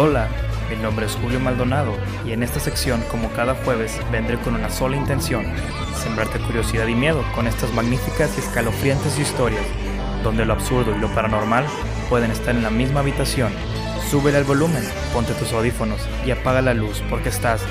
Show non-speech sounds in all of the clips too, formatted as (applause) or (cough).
Hola, mi nombre es Julio Maldonado y en esta sección, como cada jueves, vendré con una sola intención, sembrarte curiosidad y miedo con estas magníficas y escalofriantes historias, donde lo absurdo y lo paranormal pueden estar en la misma habitación. Súbele al volumen, ponte tus audífonos y apaga la luz porque estás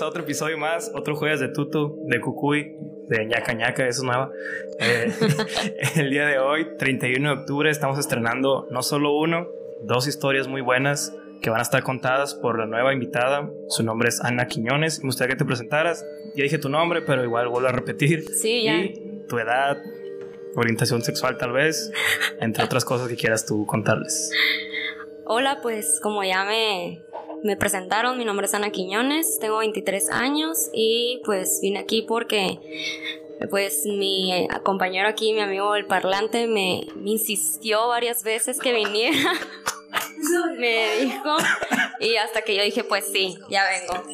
Bienvenidos a otro episodio más, otro jueves de Tutu, de Cucuy, de ñaca ñaca, eso es nuevo. Eh, (laughs) el día de hoy, 31 de octubre, estamos estrenando no solo uno, dos historias muy buenas que van a estar contadas por la nueva invitada. Su nombre es Ana Quiñones. Me gustaría que te presentaras. Ya dije tu nombre, pero igual vuelvo a repetir. Sí, ya. Y tu edad, orientación sexual tal vez, entre otras cosas que quieras tú contarles. Hola, pues como ya me, me presentaron, mi nombre es Ana Quiñones, tengo 23 años y pues vine aquí porque pues mi compañero aquí, mi amigo el parlante, me, me insistió varias veces que viniera. me dijo y hasta que yo dije pues sí, ya vengo.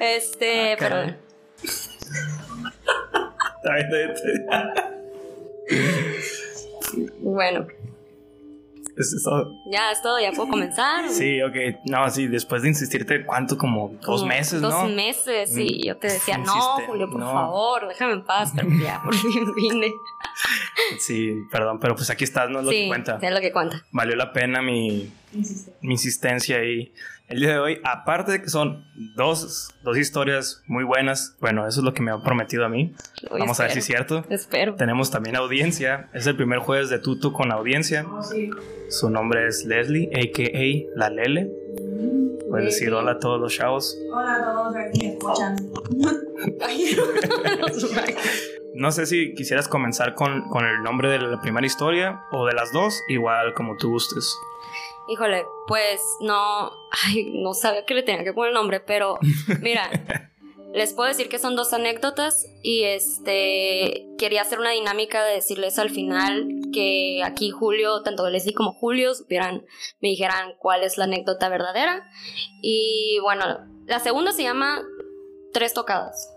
Este, Ah, pero bueno, Eso es todo. ya es todo, ya puedo comenzar. (laughs) Sí, ok. No, sí, después de insistirte, ¿cuánto? Como dos Como meses, dos ¿no? meses, sí. Mm, Yo te decía, no, Julio, por no. favor, déjame en paz, pero ya, (laughs) por fin vine. Sí, perdón, pero pues aquí estás, no es lo que sí, cuenta. es lo que cuenta. Valió la pena mi, mi insistencia ahí. El día de hoy, aparte de que son dos, dos historias muy buenas, bueno, eso es lo que me ha prometido a mí. Vamos a ver si es espero. cierto. Espero. Tenemos también audiencia. Es el primer jueves de Tutu con audiencia. Su nombre es Leslie, a.k.a. La Lele. Puedes decir hola a todos los chavos. Hola a todos aquí que escuchan. (laughs) No sé si quisieras comenzar con, con el nombre de la primera historia o de las dos, igual como tú gustes. Híjole, pues no, ay, no sabía que le tenía que poner el nombre, pero mira, (laughs) les puedo decir que son dos anécdotas y este quería hacer una dinámica de decirles al final que aquí Julio, tanto Leslie como Julio supieran, me dijeran cuál es la anécdota verdadera. Y bueno, la segunda se llama Tres tocadas.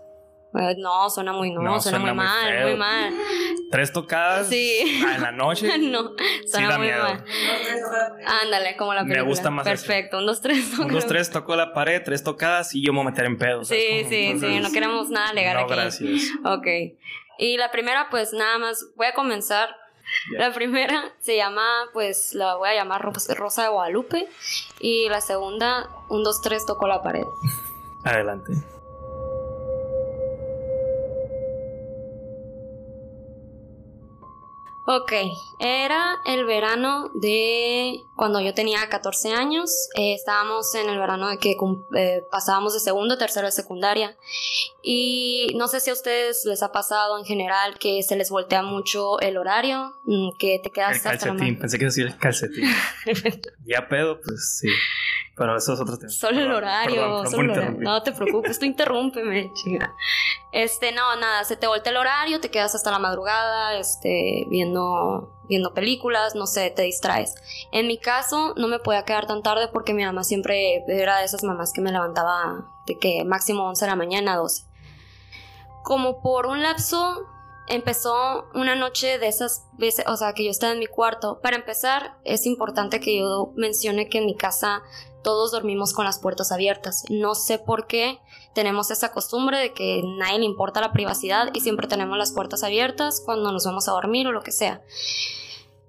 Eh, No, suena muy, no, No, suena, suena muy muy mal, feo. muy mal. Tres tocadas Sí. en la noche. (laughs) no, Sí suena da muy miedo. mal. Ándale, como la Me película. gusta más. Perfecto, un, dos, tres. Un, dos, tres, tocó la pared, tres tocadas y yo me voy a meter en pedos. Sí, sí, sí, no queremos nada legal No, aquí. gracias. Ok. Y la primera, pues nada más, voy a comenzar. La primera se llama, pues la voy a llamar Ros- Rosa de Guadalupe. Y la segunda, un, dos, tres, tocó la pared. Adelante. Ok, era el verano de cuando yo tenía 14 años. Eh, estábamos en el verano de que eh, pasábamos de segundo a tercero de secundaria. Y no sé si a ustedes les ha pasado en general que se les voltea mucho el horario, mm, que te quedas El hasta la calcetín, ma- pensé que decía el calcetín. (laughs) ya pedo, pues sí. Pero eso es otro tema. Solo el horario, perdón, perdón solo el horario. No te preocupes, tú interrúmpeme, chica. Este, no, nada, se te voltea el horario, te quedas hasta la madrugada, este, viendo, viendo películas, no sé, te distraes. En mi caso, no me podía quedar tan tarde porque mi mamá siempre era de esas mamás que me levantaba de que máximo 11 de la mañana, 12. Como por un lapso empezó una noche de esas veces, o sea, que yo estaba en mi cuarto. Para empezar, es importante que yo mencione que en mi casa todos dormimos con las puertas abiertas. No sé por qué tenemos esa costumbre de que nadie le importa la privacidad y siempre tenemos las puertas abiertas cuando nos vamos a dormir o lo que sea.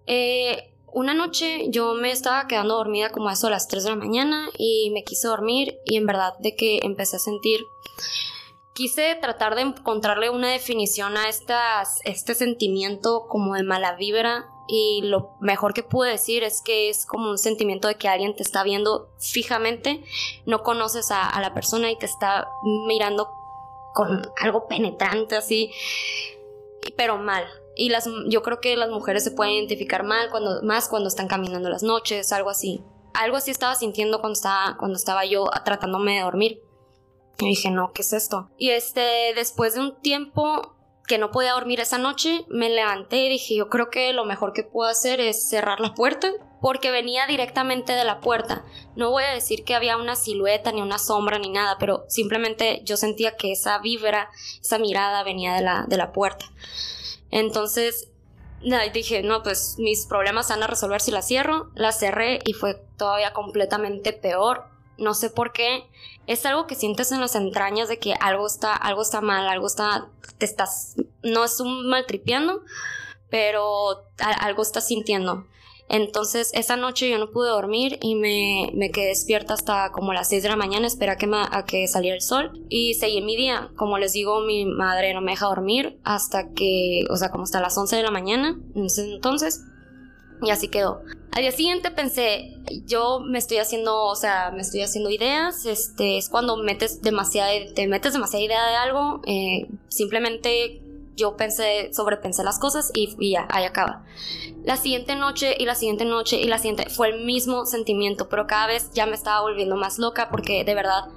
Eh, una noche yo me estaba quedando dormida como a eso a las 3 de la mañana y me quise dormir y en verdad de que empecé a sentir quise tratar de encontrarle una definición a estas, este sentimiento como de mala vibra y lo mejor que pude decir es que es como un sentimiento de que alguien te está viendo fijamente, no conoces a, la persona y te está mirando con algo penetrante así, pero mal. Y las, yo creo que las mujeres se pueden identificar mal cuando, más cuando están caminando las noches, algo así. Algo así estaba sintiendo cuando estaba, cuando estaba yo tratándome de dormir. Y dije, no, ¿qué es esto? Y este, después de un tiempo, que no podía dormir esa noche, me levanté y dije, yo creo que lo mejor que puedo hacer es cerrar la puerta, porque venía directamente de la puerta. No voy a decir que había una silueta, ni una sombra, ni nada, pero simplemente yo sentía que esa vibra, esa mirada venía de la, de la puerta. Entonces dije, no, pues mis problemas van a resolver si la cierro. La cerré y fue todavía completamente peor. No sé por qué. Es algo que sientes en las entrañas de que algo está, algo está mal, algo está, te estás, no es un maltripeando, pero algo estás sintiendo. Entonces esa noche yo no pude dormir y me, me quedé despierta hasta como las 6 de la mañana, esperé a que, a que saliera el sol y seguí mi día. Como les digo, mi madre no me deja dormir hasta que, o sea, como hasta las 11 de la mañana. Entonces, y así quedó. Al día siguiente pensé, yo me estoy haciendo, o sea, me estoy haciendo ideas, este, es cuando metes demasiada, te metes demasiada idea de algo, eh, simplemente yo pensé, sobrepensé las cosas y, y, ya, ahí acaba. La siguiente noche y la siguiente noche y la siguiente fue el mismo sentimiento, pero cada vez ya me estaba volviendo más loca porque de verdad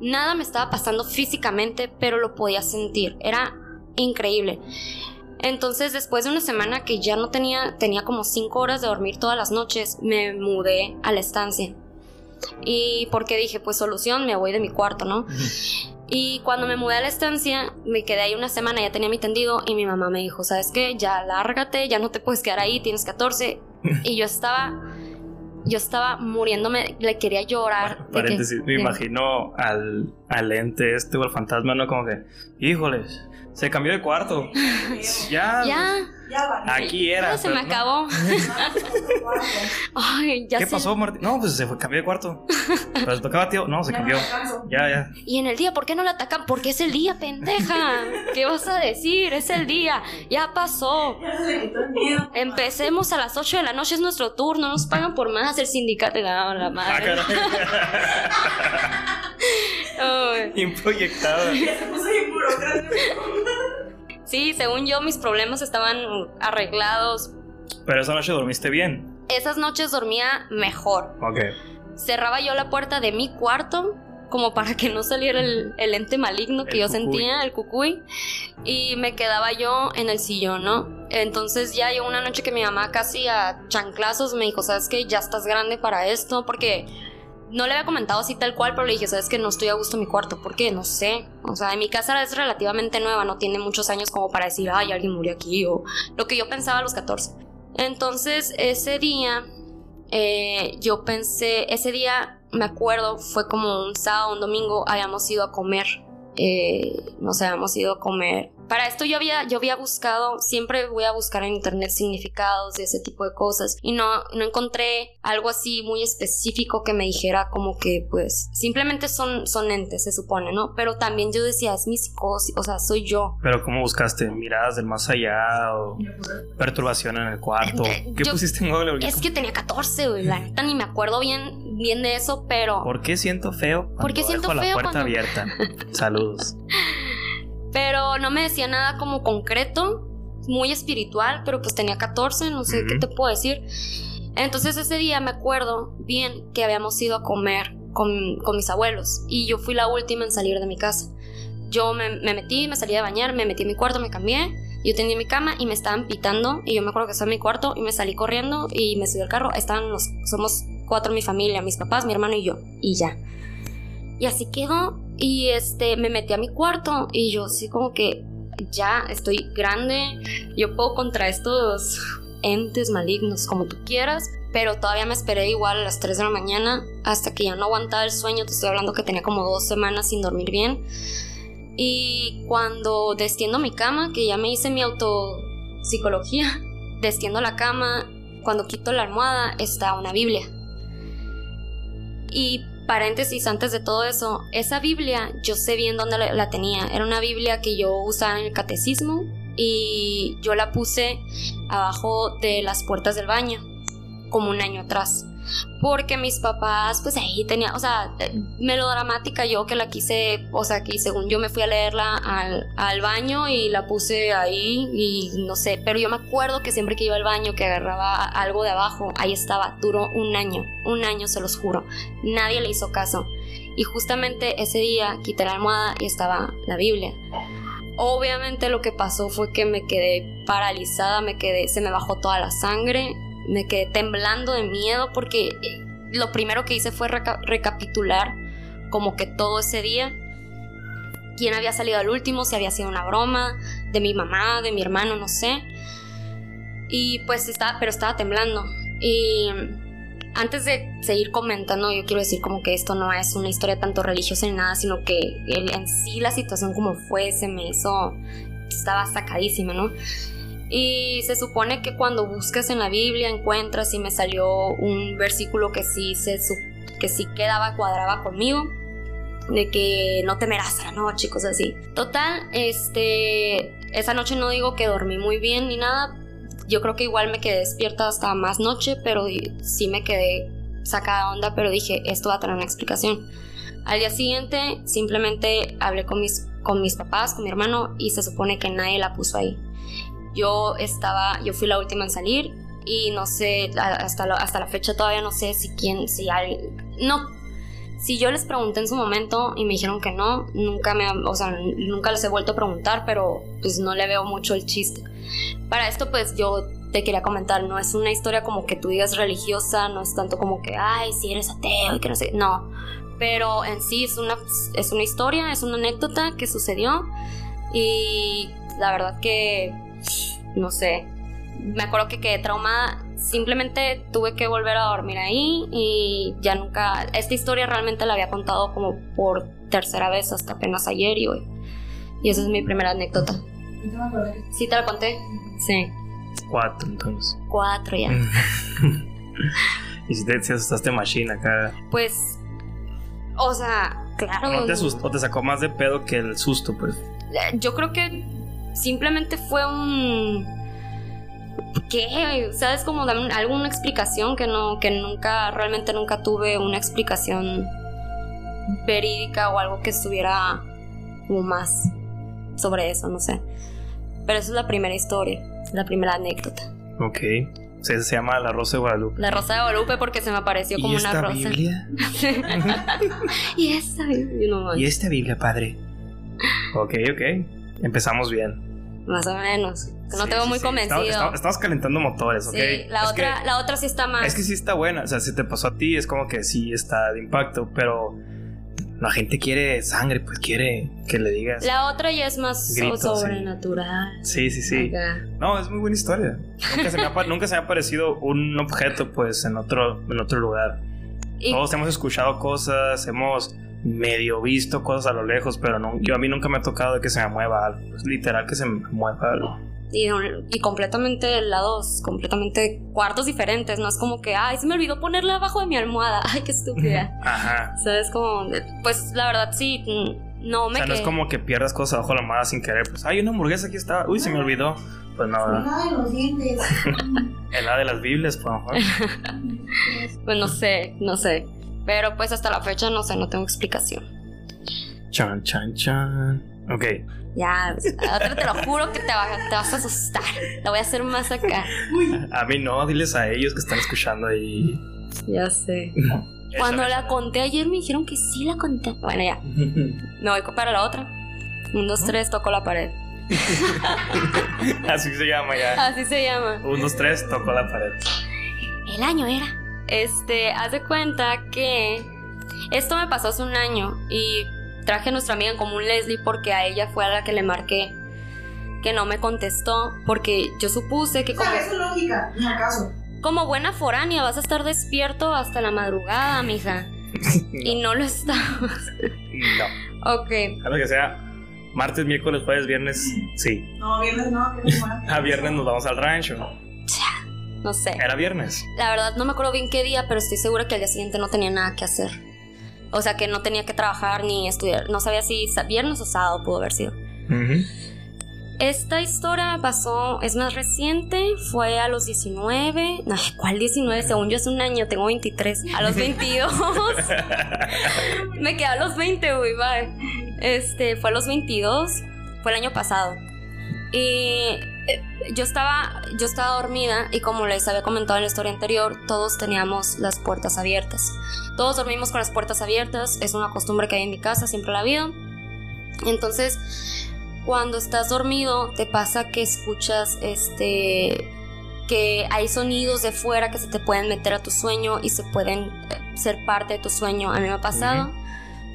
nada me estaba pasando físicamente, pero lo podía sentir. Era increíble. Entonces, después de una semana que ya no tenía, tenía como 5 horas de dormir todas las noches, me mudé a la estancia. Y porque dije, pues solución, me voy de mi cuarto, ¿no? (laughs) Y cuando me mudé a la estancia, me quedé ahí una semana, ya tenía mi tendido y mi mamá me dijo, ¿sabes qué? Ya lárgate, ya no te puedes quedar ahí, tienes 14. (laughs) y yo estaba, yo estaba muriéndome, le quería llorar. paréntesis, me imagino al, al ente este o al fantasma, ¿no? Como que, híjoles, se cambió de cuarto. (laughs) ya. Ya. Aquí era. se me acabó. (laughs) Ay, ya ¿Qué pasó, Martín? No, pues se fue, cambió de cuarto. (laughs) Pero se tocaba, tío. No, se cambió. Ya, ya. Y en el día, ¿por qué no la atacan? Porque es el día, pendeja. ¿Qué vas a decir? Es el día. Ya pasó. Empecemos a las 8 de la noche, es nuestro turno. Nos pagan por más el sindicato. La, la madre. Ah, Improyectada. Sí, según yo, mis problemas estaban arreglados. Pero esa noche dormiste bien. Esas noches dormía mejor. Ok. Cerraba yo la puerta de mi cuarto como para que no saliera el, ente maligno que yo sentía, el cucuy, y me quedaba yo en el sillón, ¿no? Entonces ya llegó una noche que mi mamá casi a chanclazos me dijo, ¿sabes qué? Ya estás grande para esto, porque no le había comentado así tal cual, pero le dije, sabes que no estoy a gusto en mi cuarto, ¿por qué? No sé. O sea, en mi casa es relativamente nueva, no tiene muchos años como para decir, ay, alguien murió aquí, o lo que yo pensaba a los 14. Entonces, ese día, eh, yo pensé, ese día, me acuerdo, fue como un sábado, un domingo, habíamos ido a comer. Eh, nos habíamos ido a comer para esto yo había, yo había buscado, siempre voy a buscar en internet significados de ese tipo de cosas y no, no encontré algo así muy específico que me dijera como que pues simplemente son, son entes, se supone, ¿no? Pero también yo decía, es mi psicosis, o sea, soy yo. Pero ¿cómo buscaste? ¿Miradas del más allá o perturbación en el cuarto? Eh, ¿Qué pusiste en Google? Es que tenía 14, güey, la (laughs) neta ni me acuerdo bien, bien de eso, pero... ¿Por qué siento feo? ¿Por qué siento dejo feo? la puerta abierta. (laughs) Saludos. Pero no me decía nada como concreto, muy espiritual, pero pues tenía 14, no sé qué te puedo decir. Entonces ese día me acuerdo bien que habíamos ido a comer con, con mis abuelos y yo fui la última en salir de mi casa. Yo me, me, metí, me salí de bañar, me metí en mi cuarto, me cambié, yo tenía mi cama y me estaban pitando y yo me acuerdo que estaba en mi cuarto y me salí corriendo y me subí al carro. Estaban los, somos cuatro mi familia, mis papás, mi hermano y yo y ya. Y así quedó y este, me metí a mi cuarto y yo así como que ya estoy grande, yo puedo contra estos entes malignos como tú quieras, pero todavía me esperé igual a las 3 de la mañana hasta que ya no aguantaba el sueño, te estoy hablando que tenía como dos semanas sin dormir bien. Y cuando destiendo mi cama, que ya me hice mi autopsicología, (laughs) destiendo la cama, cuando quito la almohada está una Biblia. Y paréntesis antes de todo eso, esa Biblia yo sé bien dónde la, tenía. Era una Biblia que yo usaba en el catecismo y yo la puse abajo de las puertas del baño, como un año atrás porque mis papás, pues ahí tenía, o sea, melodramática yo que la quise, o sea, que según yo me fui a leerla al, baño y la puse ahí y no sé, pero yo me acuerdo que siempre que iba al baño, que agarraba algo de abajo, ahí estaba, duró un año, un año se los juro, nadie le hizo caso. Y justamente ese día quité la almohada y estaba la Biblia. Obviamente lo que pasó fue que me quedé paralizada, me quedé, se me bajó toda la sangre, me quedé temblando de miedo porque eh, lo primero que hice fue reca- recapitular como que todo ese día, quién había salido al último, si había sido una broma, de mi mamá, de mi hermano, no sé. Y pues estaba, pero estaba temblando. Y antes de seguir comentando, yo quiero decir como que esto no es una historia tanto religiosa ni nada, sino que en sí la situación como fue se me hizo, estaba sacadísima, ¿no? Y se supone que cuando buscas en la Biblia encuentras y me salió un versículo que sí se que sí quedaba cuadraba conmigo de que no temerás a la noche cosas así. Total, este esa noche no digo que dormí muy bien ni nada. Yo creo que igual me quedé despierta hasta más noche, pero sí me quedé sacada onda, pero dije, esto va a tener una explicación. Al día siguiente simplemente hablé con mis con mis papás, con mi hermano y se supone que nadie la puso ahí. Yo estaba, yo fui la última en salir y no sé, hasta la, hasta la fecha todavía no sé si quién, si alguien, no, si yo les pregunté en su momento y me dijeron que no, nunca me, o sea, nunca les he vuelto a preguntar, pero pues no le veo mucho el chiste. Para esto pues yo te quería comentar, no es una historia como que tú digas religiosa, no es tanto como que, ay, si eres ateo y que no sé, no, pero en sí es una, es una historia, es una anécdota que sucedió y la verdad que, no sé, me acuerdo que quedé traumada. Simplemente tuve que volver a dormir ahí y ya nunca. Esta historia realmente la había contado como por tercera vez hasta apenas ayer y hoy. Y esa es mi primera anécdota. Me acuerdo ¿Sí te la conté? Sí. Cuatro, entonces. Cuatro ya. (laughs) y si te si asustaste machine acá. Pues. O sea, claro. No te asustó, te sacó más de pedo que el susto, pues. Yo creo que simplemente fue un. ¿Qué? ¿Sabes? Como dame un- alguna explicación que no, que nunca, realmente nunca tuve una explicación verídica o algo que estuviera como más sobre eso, no sé. Pero esa es la primera historia, la primera anécdota. Ok. O sea, se llama La Rosa de Guadalupe. La rosa de Guadalupe porque se me apareció como ¿Y una rosa. Biblia? (laughs) y esta Biblia, no. ¿Y esta Biblia, padre? Ok, ok. Empezamos bien. Más o menos. No Sí, muy sí. convencido. Estamos, calentando motores, ¿ok? Sí, la Es otra, que- la otra sí está más. Es que sí está buena, o sea, si te pasó a ti es como que sí está de impacto, pero la gente quiere sangre, pues quiere que le digas. La otra ya es más Gritos, sobrenatural. Sí, sí, sí. Acá. No, es muy buena historia. Nunca se me ha, (laughs) nunca se me ha aparecido un objeto pues en otro, en otro lugar. Y Todos hemos escuchado cosas, hemos medio visto cosas a lo lejos, pero no, yo a mí nunca me ha tocado de que se me mueva algo. Pues, literal que se me mueva algo. y, y completamente lados, completamente cuartos diferentes. No es como que, ay, se me olvidó ponerla abajo de mi almohada. (laughs) Ay, qué estúpida. (laughs) Ajá. ¿Sabes? Como, pues la verdad sí, no O me sea, no es como que pierdas cosas abajo de la almohada sin querer. Pues, hay una hamburguesa aquí estaba. Uy, se me olvidó. Pues. Nada de los dientes. (laughs) en la de las Biblias, a lo mejor. Pues no sé, no sé. Pero pues hasta la fecha no sé, no tengo explicación. Chan, chan, chan. Ok. Ya, otra te lo juro que te, va- te vas a asustar. La voy a hacer más acá. A mí no, diles a ellos que están escuchando ahí. Ya sé. Cuando la conté ayer me dijeron que sí la conté. Bueno, ya. Me voy para la otra. Un, dos, tres, toco la pared. (laughs) Así se llama ya. Así se llama. Un, dos, tres, tocó la pared. El año era. Este, haz de cuenta que esto me pasó hace un año y traje a nuestra amiga en común Leslie porque a ella fue a la que le marqué que no me contestó porque yo supuse que como, ¿Sabes su lógica? Acaso. como buena foránea vas a estar despierto hasta la madrugada, mija. (laughs) Y no lo estabas. No. Ok. A lo que sea, martes, miércoles, jueves, viernes, sí. No, viernes no, (laughs) viernes no. A viernes nos vamos al rancho. No sé. Era viernes. La verdad no me acuerdo bien qué día, pero estoy segura que al día siguiente no tenía nada que hacer. O sea que no tenía que trabajar ni estudiar. No sabía si viernes o sábado pudo haber sido. Esta historia pasó, es más reciente, fue a los 19. Ay, ¿cuál 19? Según yo es un año, tengo 23. A los 22. (laughs) Me quedé a los 20, güey, bye. Este, fue a los 22. Fue el año pasado. Y yo estaba, yo estaba dormida y como les había comentado en la historia anterior, todos teníamos las puertas abiertas. Todos dormimos con las puertas abiertas, es una costumbre que hay en mi casa, siempre la ha habido. Entonces, cuando estás dormido te pasa que escuchas este que hay sonidos de fuera que se te pueden meter a tu sueño y se pueden eh, ser parte de tu sueño. A mí me ha pasado.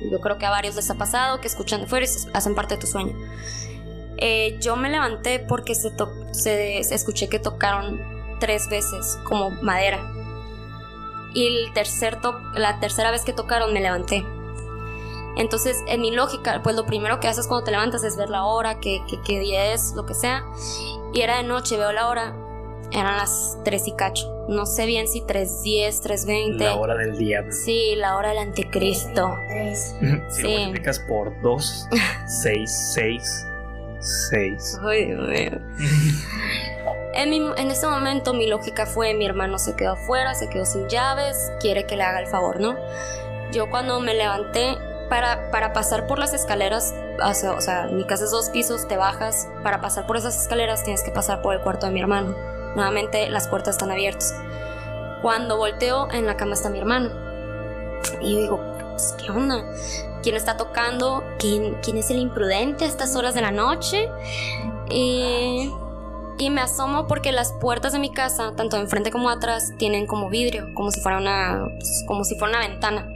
Yo creo que a varios les ha pasado que escuchan de fuera y se- hacen parte de tu sueño. Eh, yo me levanté porque se, to- se, se escuché que tocaron tres veces como madera. Y el tercer to- la tercera vez que tocaron me levanté. Entonces, en mi lógica, pues lo primero que haces cuando te levantas es ver la hora, qué, qué, qué día es, lo que sea. Y era de noche, veo la hora, eran las 3 y cacho. No sé bien si 3.10, 3.20. La hora del diablo. Sí, la hora del anticristo. (laughs) Si Sí. lo multiplicas por 2, 6, 6, 6. Ay, Dios mío. En, mi- ese momento mi lógica fue, mi hermano se quedó afuera, se quedó sin llaves, quiere que le haga el favor, ¿no? Yo cuando me levanté para, para pasar por las escaleras, o sea, mi casa es dos pisos, te bajas, para pasar por esas escaleras tienes que pasar por el cuarto de mi hermano. Nuevamente las puertas están abiertas. Cuando volteo, en la cama está mi hermano. Y yo digo, pues, ¿qué onda? ¿Quién está tocando? ¿Quién, quién es el imprudente a estas horas de la noche? Y, y me asomo porque las puertas de mi casa, tanto enfrente como atrás, tienen como vidrio, como si fuera una, como si fuera una ventana.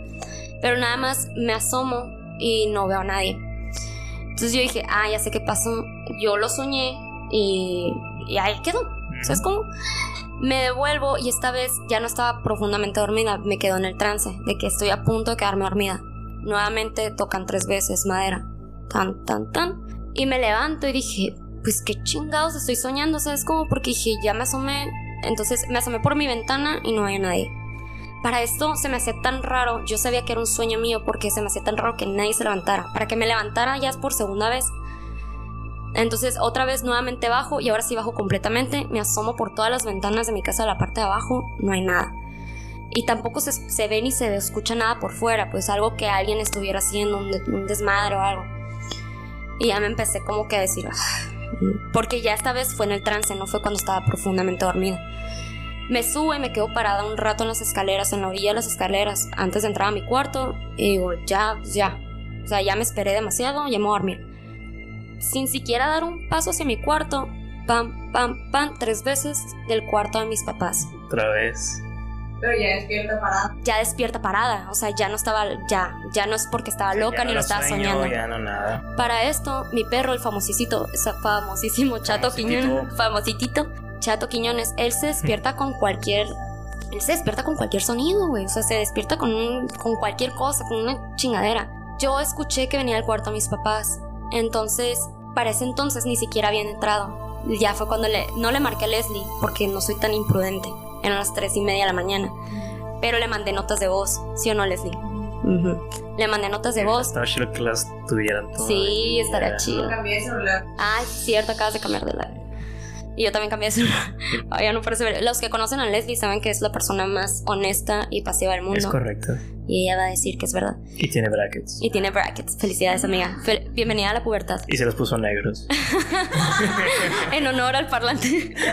Pero nada más me asomo y no veo a nadie. Entonces yo dije, ah, ya sé qué pasó. Yo lo soñé y, y ahí quedó. ¿Sabes cómo? Me devuelvo y esta vez ya no estaba profundamente dormida, me quedo en el trance de que estoy a punto de quedarme dormida. Nuevamente tocan tres veces madera. Tan, tan, tan. Y me levanto y dije, pues qué chingados estoy soñando, ¿sabes cómo? Porque dije, ya me asomé. Entonces me asomé por mi ventana y no había nadie. Para esto se me hacía tan raro, yo sabía que era un sueño mío porque se me hacía tan raro que nadie se levantara. Para que me levantara ya es por segunda vez. Entonces otra vez nuevamente bajo y ahora sí bajo completamente. Me asomo por todas las ventanas de mi casa a la parte de abajo, no hay nada. Y tampoco se, se ve ni se escucha nada por fuera, pues algo que alguien estuviera haciendo, un, de- un desmadre o algo. Y ya me empecé como que a decir, "Ah", porque ya esta vez fue en el trance, no fue cuando estaba profundamente dormida. Me subo y me quedo parada un rato en las escaleras, en la orilla de las escaleras, antes de entrar a mi cuarto. Y digo, ya, ya. O sea, ya me esperé demasiado, ya me voy. Sin siquiera dar un paso hacia mi cuarto, pam, pam, pam, tres veces del cuarto de mis papás. Otra vez. Pero ya despierta parada. Ya despierta parada, o sea, ya no estaba, ya, ya no es porque estaba loca ni lo estaba sueño, soñando. Ya no nada. Para esto, mi perro, el famosísimo, ese famosísimo Chato. Quiñones, famositito, Chato Quiñones, él se despierta con cualquier, él se despierta con cualquier sonido, güey, o sea, se despierta con, un- con cualquier cosa, con una chingadera. Yo escuché que venía al cuarto a mis papás, entonces, para ese entonces ni siquiera habían entrado. Ya fue cuando le, no le marqué a Leslie, porque no soy tan imprudente, eran las tres y media de la mañana, pero le mandé notas de voz, ¿sí o no, Leslie? Ujú. Le mandé notas de voz. Estaba chido que las tuvieran todas. Sí, estaría chido. Lo cambié de celular. Ay, cierto, acabas de cambiar de la. Y yo también cambié de celular. Ya no parece ver. Los que conocen a Leslie saben que es la persona más honesta y pasiva del Es mundo. correcto. Y ella va a decir que es verdad. Y tiene brackets. Y tiene brackets. Felicidades, amiga. Fel- bienvenida a la pubertad. Y se los puso negros. (laughs) En honor al parlante. (laughs)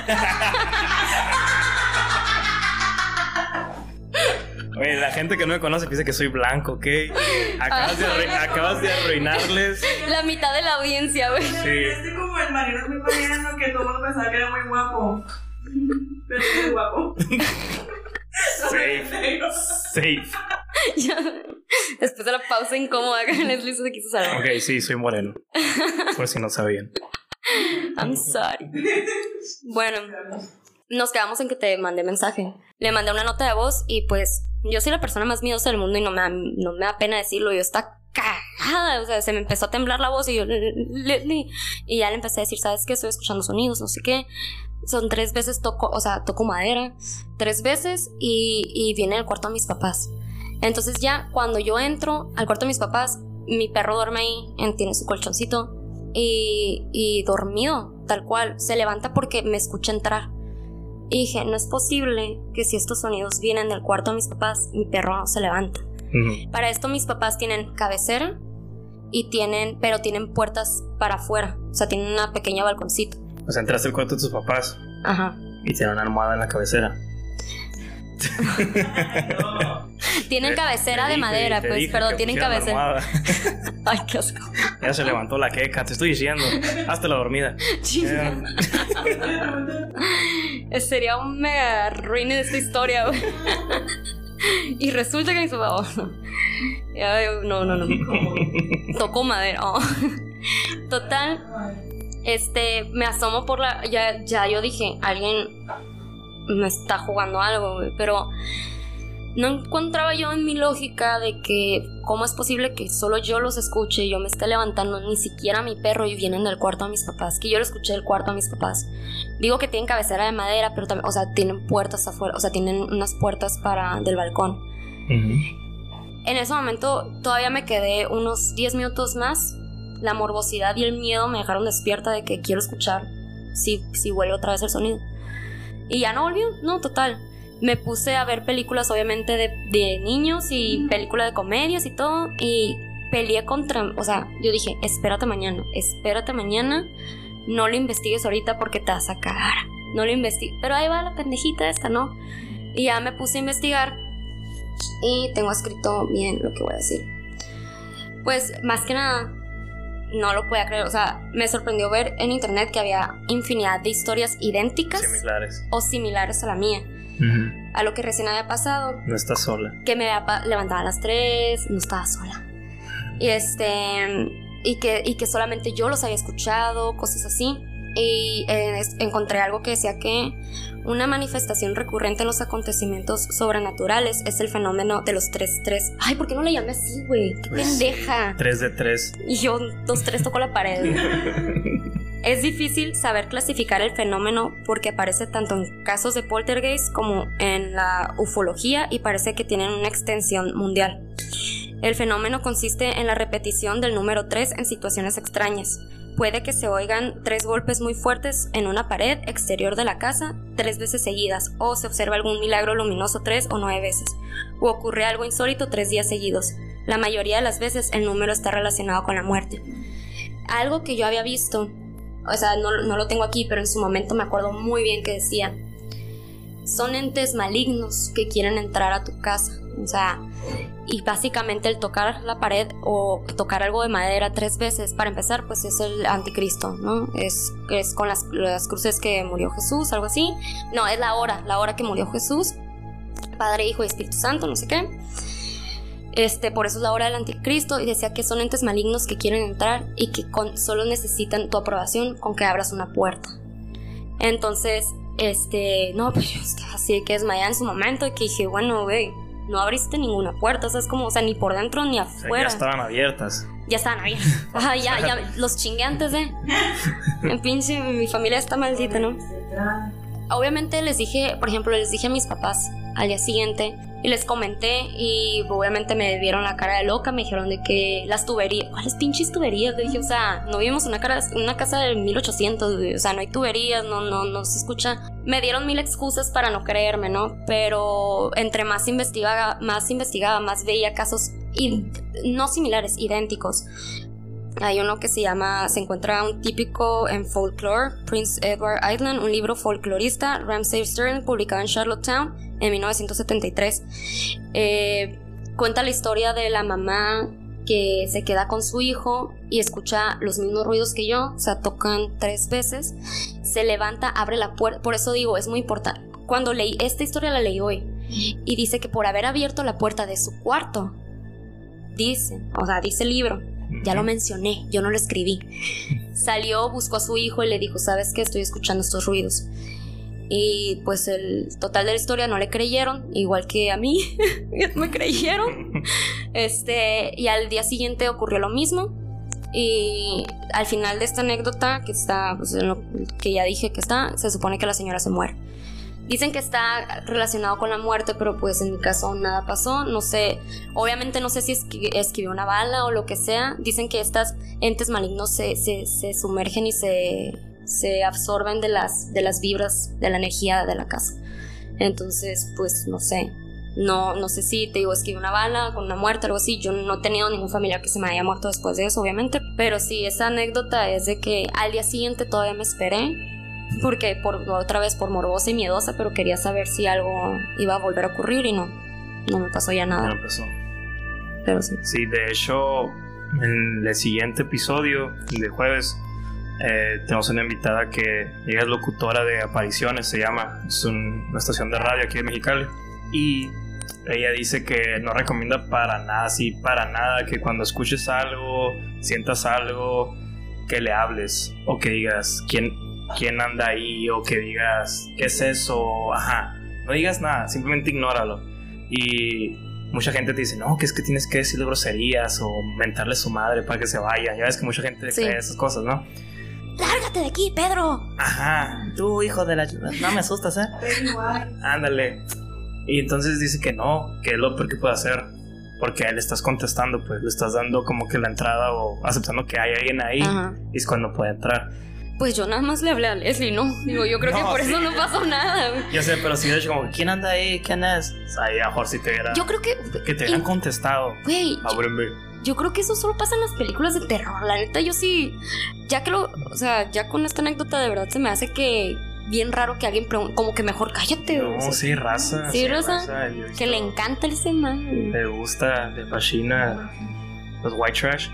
Oye, la gente que no me conoce piensa que soy blanco, ¿ok? Acabas, de, arrui- (laughs) acabas de arruinarles. La mitad de la audiencia, güey. Sí. Este como el marido muy mariano que todo el mundo pensaba que era muy guapo. Pero es guapo. Safe. Safe. (laughs) Ya. Después de la pausa incómoda que (laughs) Leslie se quiso salvar. Ok, sí, soy moreno. Por si no sabían. I'm sorry. Bueno, nos quedamos en que te mandé mensaje. Le mandé una nota de voz y pues yo soy la persona más miedosa del mundo y no me da, no me da pena decirlo. Yo está cagada, o sea, se me empezó a temblar la voz y yo. Y ya le empecé a decir, ¿sabes qué? Estoy escuchando sonidos, no sé qué. Son tres veces toco, o sea, toco madera, tres veces y, y viene al cuarto de mis papás. Entonces ya cuando yo entro al cuarto de mis papás, mi perro duerme ahí, en- tiene su colchoncito y, y dormido, tal cual. Se levanta porque me escucha entrar. Y dije, no es posible que si estos sonidos vienen del cuarto de mis papás, mi perro no se levanta. Para esto mis papás tienen cabecera y tienen, pero tienen puertas para afuera. O sea, tienen una pequeña balconcito. O sea, entraste al cuarto de tus papás Ajá. y tiene una almohada en la cabecera. (laughs) tienen cabecera de madera, pues, perdón, tienen cabecera. (laughs) Ay, qué asco. Ya se levantó la queca, te estoy diciendo. Hazte la dormida. (laughs) Sería un mega ruine de esta historia, güey. Y resulta que mi papá. No, no, no. Tocó madera. Oh. Total. Este, me asomo por la. Ya, ya yo dije, alguien me está jugando algo, güey. Pero no encontraba yo en mi lógica de que cómo es posible que solo yo los escuche y yo me esté levantando, ni siquiera mi perro y vienen del cuarto a mis papás, que yo lo escuché del cuarto a mis papás. Digo que tienen cabecera de madera, pero también, o sea, tienen puertas afuera, o sea, tienen unas puertas para del balcón. En ese momento todavía me quedé unos 10 minutos más. La morbosidad y el miedo me dejaron despierta de que quiero escuchar si, si vuelve otra vez el sonido. Y ya no volvió, no, total me puse a ver películas obviamente de, niños y películas de comedias y todo y peleé contra, o sea, yo dije, espérate mañana, espérate mañana, no lo investigues ahorita porque te vas a cagar, no lo investigues, pero ahí va la pendejita esta, ¿no? Y ya me puse a investigar y tengo escrito bien lo que voy a decir. Pues más que nada, no lo podía creer, o sea, me sorprendió ver en internet que había infinidad de historias idénticas o similares a la mía a lo que recién había pasado. No estás sola. Que me había levantado a las 3, no estaba sola. Y este. Y que, y que solamente yo los había escuchado, cosas así. Y eh, encontré algo que decía que una manifestación recurrente en los acontecimientos sobrenaturales es el fenómeno de los 3-3. Ay, ¿por qué no le llamé así, güey? ¡Qué pues, pendeja! 3 de 3. Y yo, 2-3 toco la pared. (laughs) Es difícil saber clasificar el fenómeno porque aparece tanto en casos de poltergeist como en la ufología y parece que tienen una extensión mundial. El fenómeno consiste en la repetición del número 3 en situaciones extrañas. Puede que se oigan tres golpes muy fuertes en una pared exterior de la casa tres veces seguidas, o se observa algún milagro luminoso tres o nueve veces, o ocurre algo insólito tres días seguidos. La mayoría de las veces el número está relacionado con la muerte. Algo que yo había visto o sea, no, lo tengo aquí, pero en su momento me acuerdo muy bien que decía, son entes malignos que quieren entrar a tu casa. O sea, y básicamente el tocar la pared o tocar algo de madera tres veces, para empezar, pues es el anticristo, ¿no? Es, es con las, las cruces que murió Jesús, algo así. No, es la hora, la hora que murió Jesús. Padre, Hijo y Espíritu Santo, no sé qué. Este, por eso es la hora del anticristo y decía que son entes malignos que quieren entrar y que solo necesitan tu aprobación con que abras una puerta. Entonces, este, no, pues (laughs) así que desmayé en su momento y que dije, bueno, güey, no abriste ninguna puerta, o sea, es como, o sea, ni por dentro ni afuera. ya estaban abiertas. Ya estaban abiertas. (laughs) Ajá, ya, ya, los chingué antes de. (laughs) En pinche, mi familia está maldita, ¿no? Obviamente les dije, por ejemplo, les dije a mis papás al día siguiente, y les comenté y obviamente me dieron la cara de loca, me dijeron de que las tuberías, ¿cuáles pinches tuberías? Le dije, o sea, no vivimos una, una casa de 1800, o sea, no hay tuberías, no, no, no se escucha. Me dieron mil excusas para no creerme, ¿no? Pero entre más investigaba, más investigaba, más veía casos no similares, idénticos. Hay uno que se llama, se encuentra un típico en folklore, Prince Edward Island, un libro folclorista, Ramsay Stern, publicado en Charlottetown en 1973. Eh, cuenta la historia de la mamá que se queda con su hijo y escucha los mismos ruidos que yo, o sea, tocan tres veces, se levanta, abre la puerta, por eso digo, es muy importante. Cuando leí esta historia la leí hoy y dice que por haber abierto la puerta de su cuarto, dice, o sea, dice el libro, ya lo mencioné, yo no lo escribí. Salió, buscó a su hijo y le dijo, ¿sabes qué? Estoy escuchando estos ruidos. Y pues el total de la historia no le creyeron, igual que a mí, (laughs) me creyeron. Este, y al día siguiente ocurrió lo mismo. Y al final de esta anécdota, que está, pues, lo que ya dije que está, se supone que la señora se muere. Dicen que está relacionado con la muerte, pero pues en mi caso nada pasó. No sé, obviamente no sé si escribió una bala o lo que sea. Dicen que estas entes malignos se, se, se sumergen y se se absorben de las, de las vibras, de la energía de la casa. Entonces, pues no sé. No, no sé si te digo, es que una bala con una muerte, algo así. Yo no he tenido ningún familiar que se me haya muerto después de eso, obviamente. Pero sí, esa anécdota es de que al día siguiente todavía me esperé. Porque por otra vez por morbosa y miedosa, pero quería saber si algo iba a volver a ocurrir y no. no me pasó ya nada. No pasó. Pero sí. Sí, de hecho, en el siguiente episodio de jueves eh, tenemos una invitada que ella es locutora de apariciones, se llama, es un- una estación de radio aquí en Mexicali. Y ella dice que no recomienda para nada, sí, para nada, que cuando escuches algo, sientas algo, que le hables o que digas quién, quién anda ahí o que digas qué es eso, ajá, no digas nada, simplemente ignóralo. Y mucha gente te dice, no, que es que tienes que decirle groserías o mentarle a su madre para que se vaya. Ya ves que mucha gente Sí. cree esas cosas, ¿no? ¡Lárgate de aquí, Pedro! Ajá, tú hijo de la... No me asustas, ¿eh? Ándale. Y entonces dice que no, que es lo peor que puede hacer. Porque a él le estás contestando, pues le estás dando como que la entrada o aceptando que hay alguien ahí. Ajá. Y es cuando puede entrar. Pues yo nada más le hablé a Leslie, ¿no? Digo, yo creo que por sí. eso no pasó nada. Yo sé, pero si de hecho como, ¿quién anda ahí? ¿Quién es? O sea, ahí a lo mejor si te hubiera... Yo creo que. Que te hubieran contestado. Güey, Ábreme. yo creo que eso solo pasa en las películas de terror. La neta, yo sí. Ya que lo. O sea, ya con esta anécdota de verdad se me hace que. Bien raro que alguien pregunte. Como que mejor cállate. No, O sea, sí, raza. Sí, raza. Que le encanta ese man. Le gusta, le fascina los white trash.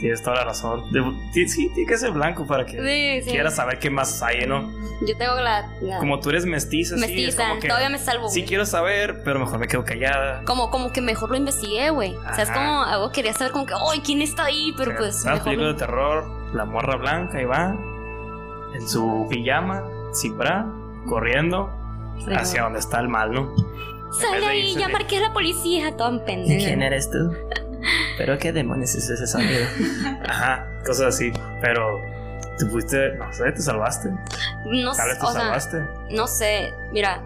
Tienes toda la razón. De- sí, sí, tiene que ser blanco para que Sí, sí. quieras saber qué más hay, ¿no? Yo tengo la. la Como tú eres mestiza, sí, es mestiza. como que Todavía me salvo. Sí güey. quiero saber, pero mejor me quedo callada. Como, como que mejor lo investigué, güey. O sea, es como algo quería saber como que, ¡ay, quién está ahí! Pero pues. Mejor lo- de terror, la morra blanca ahí va, en su pijama, sin bra, corriendo hacia donde está el mal, ¿no? Sale de ahí, ya marqué a la policía, todo en pendejo. eres tú? ¿Pero qué demonios es ese sonido? (laughs) Ajá, cosas así. Pero te fuiste, no sé, te salvaste. No Tal sé, vez te o sea, salvaste. no sé, mira,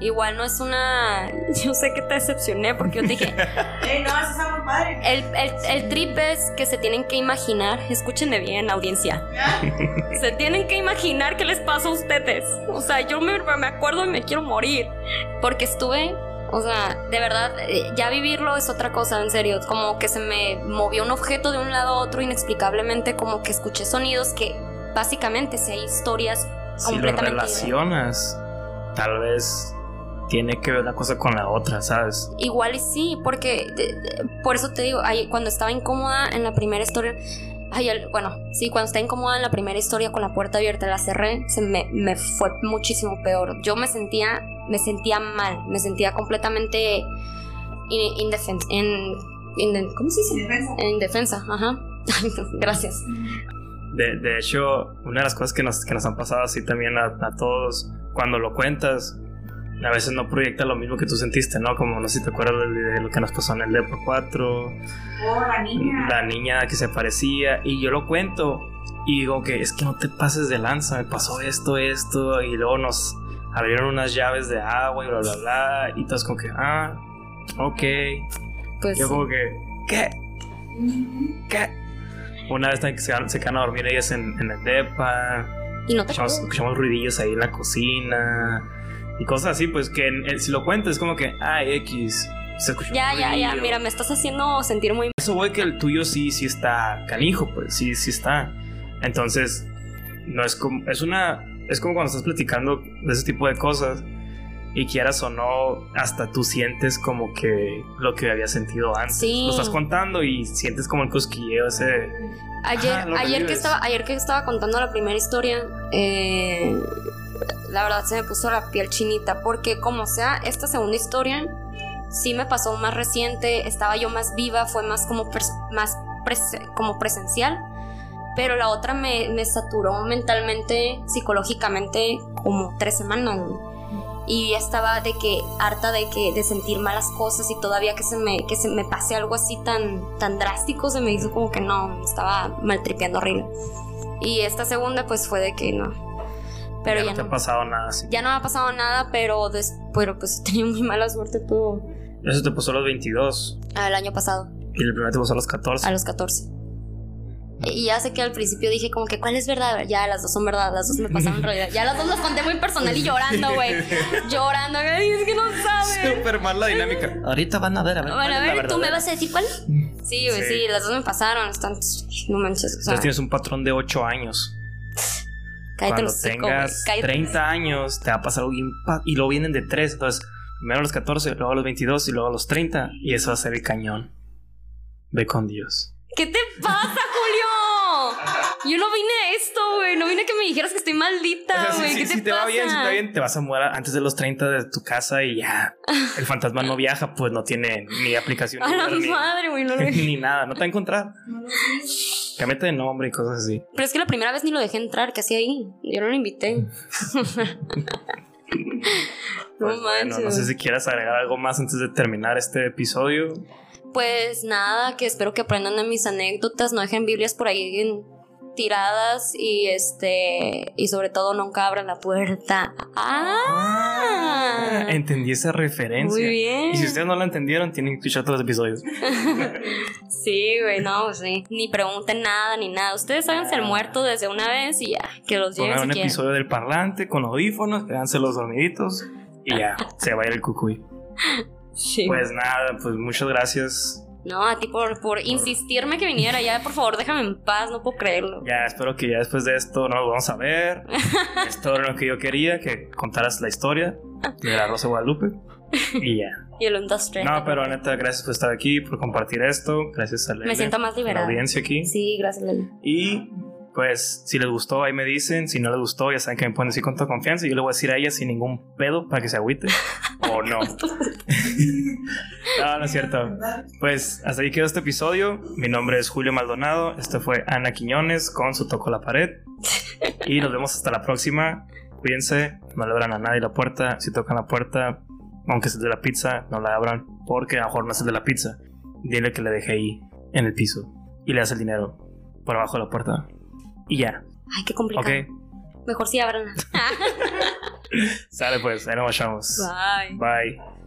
igual no es una... (laughs) Yo sé que te decepcioné porque yo te dije, (laughs) Ey, no, eso está muy padre. el, el, el trip es que se tienen que imaginar, escúchenme bien, audiencia, se tienen que imaginar qué les pasa a ustedes. O sea, yo me, me acuerdo y me quiero morir porque estuve... O sea, de verdad, eh, ya vivirlo es otra cosa, en serio. Como que se me movió un objeto de un lado a otro inexplicablemente, como que escuché sonidos que básicamente si hay historias Si lo relacionas, tal vez tiene que ver una cosa con la otra, ¿sabes? Igual y sí, porque de- de- por eso te digo, ahí, cuando estaba incómoda en la primera historia, ay, bueno, sí, cuando estaba incómoda en la primera historia con la puerta abierta, la cerré, se me, me fue muchísimo peor. Yo me sentía, me sentía mal, me sentía completamente in- indefensa, en, in- ¿cómo se dice? Defensa. En indefensa, ajá. (laughs) Gracias. De, de hecho, una de las cosas que nos, que nos han pasado así también a, a todos, cuando lo cuentas, a veces no proyecta lo mismo que tú sentiste, ¿no? Como no sé si te acuerdas de, de lo que nos pasó en el Depo 4, Oh, la niña. la niña que se parecía, y yo lo cuento y digo que es que no te pases de lanza, me pasó esto, esto, y luego nos abrieron unas llaves de agua y bla, bla, bla, y todos como que, ah, ok. Pues Yo como que, ¿qué? ¿Qué? Una vez también que se, se quedan a dormir ellas en, en el depa, y no te escuchamos, escuchamos ruidillos ahí en la cocina y cosas así, pues que en- si lo cuentas es como que, ah, X, se escuchó Ya, ya, ya, mira, me estás haciendo sentir muy Eso voy que el tuyo sí, sí está canijo, pues sí, sí está. Entonces, no es como, es una, es como cuando estás platicando de ese tipo de cosas y quieras o no, hasta tú sientes como que lo que había sentido antes. Sí. Lo estás contando y sientes como el cosquilleo ese. Ayer, ayer que estaba, ayer que estaba contando la primera historia, eh, la verdad se me puso la piel chinita, porque como sea, esta segunda historia sí me pasó más reciente, estaba yo más viva, fue más como pres- más como presencial, pero la otra me, me saturó mentalmente, psicológicamente, como tres semanas. güey. Y ya estaba de que harta de que de sentir malas cosas y todavía que se me que se me pase algo así tan tan drástico se me hizo como que no, estaba maltripeando horrible. Y esta segunda pues fue de que no. Pero ya, no te no, ha pasado nada así. ya no me ha pasado nada, pero des- pero pues (laughs) he tenido muy mala suerte todo Eso te pasó a los 22 el año pasado, y el primero te pasó a los 14. a los 14. Y ya sé que al principio dije como que cuál es verdad, ya las dos son verdad, las dos me pasaron en (laughs) realidad. Ya las dos las conté muy personal y llorando, güey. Llorando, ay, es que no sabes. Súper mal la dinámica. Ahorita van a ver, a ver. Bueno, a ver, ¿tú me vas a decir cuál? Sí, güey, Sí. sí. las dos me pasaron. Están... No manches, o sea, Entonces tienes un patrón de 8 años. cállate Cuando los güey, tengas cállate. 30 años, te va a pasar algo bien. Y luego vienen de 3. Entonces, Primero a los 14, luego a los 22 y luego a los 30. Y eso va a ser el cañón. Ve con Dios. ¿Qué te pasa, Julio? Yo no vine a esto, güey. No vine a que me dijeras que estoy maldita, O sea, güey. si, ¿Qué si- te si te pasa? va bien, si te va bien, te vas a mudar antes de los 30 de tu casa y ya. El fantasma no viaja, pues no tiene ni aplicación. A la madre, güey. No lo (laughs) vi. ni nada, no te va a encontrar. Cámbiate de nombre y cosas así. Pero es que la primera vez ni lo dejé entrar, ¿qué hacía ahí? Yo no lo invité. (laughs) no Pues bueno, manches. no sé si quieras agregar algo más antes de terminar este episodio. Pues nada, que espero que aprendan de mis anécdotas, no dejen Biblias por ahí en- tiradas y este y sobre todo nunca abran la puerta. Ah, Entendí esa referencia. muy bien. Y si ustedes no la entendieron, tienen que escuchar todos los episodios. (laughs) Sí, güey, no, pues sí. Ni pregunten nada ni nada. Ustedes háganse el muerto desde una vez y ya, que los lleven si un quieren. episodio del parlante con audífonos, quédanse los dormiditos y ya, se va a ir el cucuy. (laughs) Sí. Pues nada, pues muchas gracias. No, a ti por, por insistirme que viniera ya, por favor, déjame en paz, no puedo creerlo. Ya espero que ya después de esto nos vamos a ver. (laughs) Esto era lo que yo quería, que contaras la historia de la Rosa Guadalupe. Y ya. (laughs) Y el 1, 2, 3. No, pero neta, gracias por estar aquí, por compartir esto. Gracias a Lele, Me siento más a la liberada. audiencia aquí. Sí, gracias, Leli. Y pues, si les gustó, ahí me dicen. Si no les gustó, ya saben que me pueden decir con toda confianza. Y yo le voy a decir a ella sin ningún pedo para que se agüite. (laughs) o no. (laughs) no, no es cierto. Pues hasta ahí quedó este episodio. Mi nombre es Julio Maldonado. Este fue Ana Quiñones con su Toco la Pared. Y nos vemos hasta la próxima. Cuídense, no le abran a nadie la puerta. Si tocan la puerta, aunque sea de la pizza, no la abran. Porque a lo mejor no es el de la pizza. Dile que le dejé ahí, en el piso. Y le das el dinero por abajo de la puerta. Y ya, Ay, qué complicado. ok. Mejor sí abran. (laughs) (laughs) Sale pues, ahí nos vemos. Bye. Bye.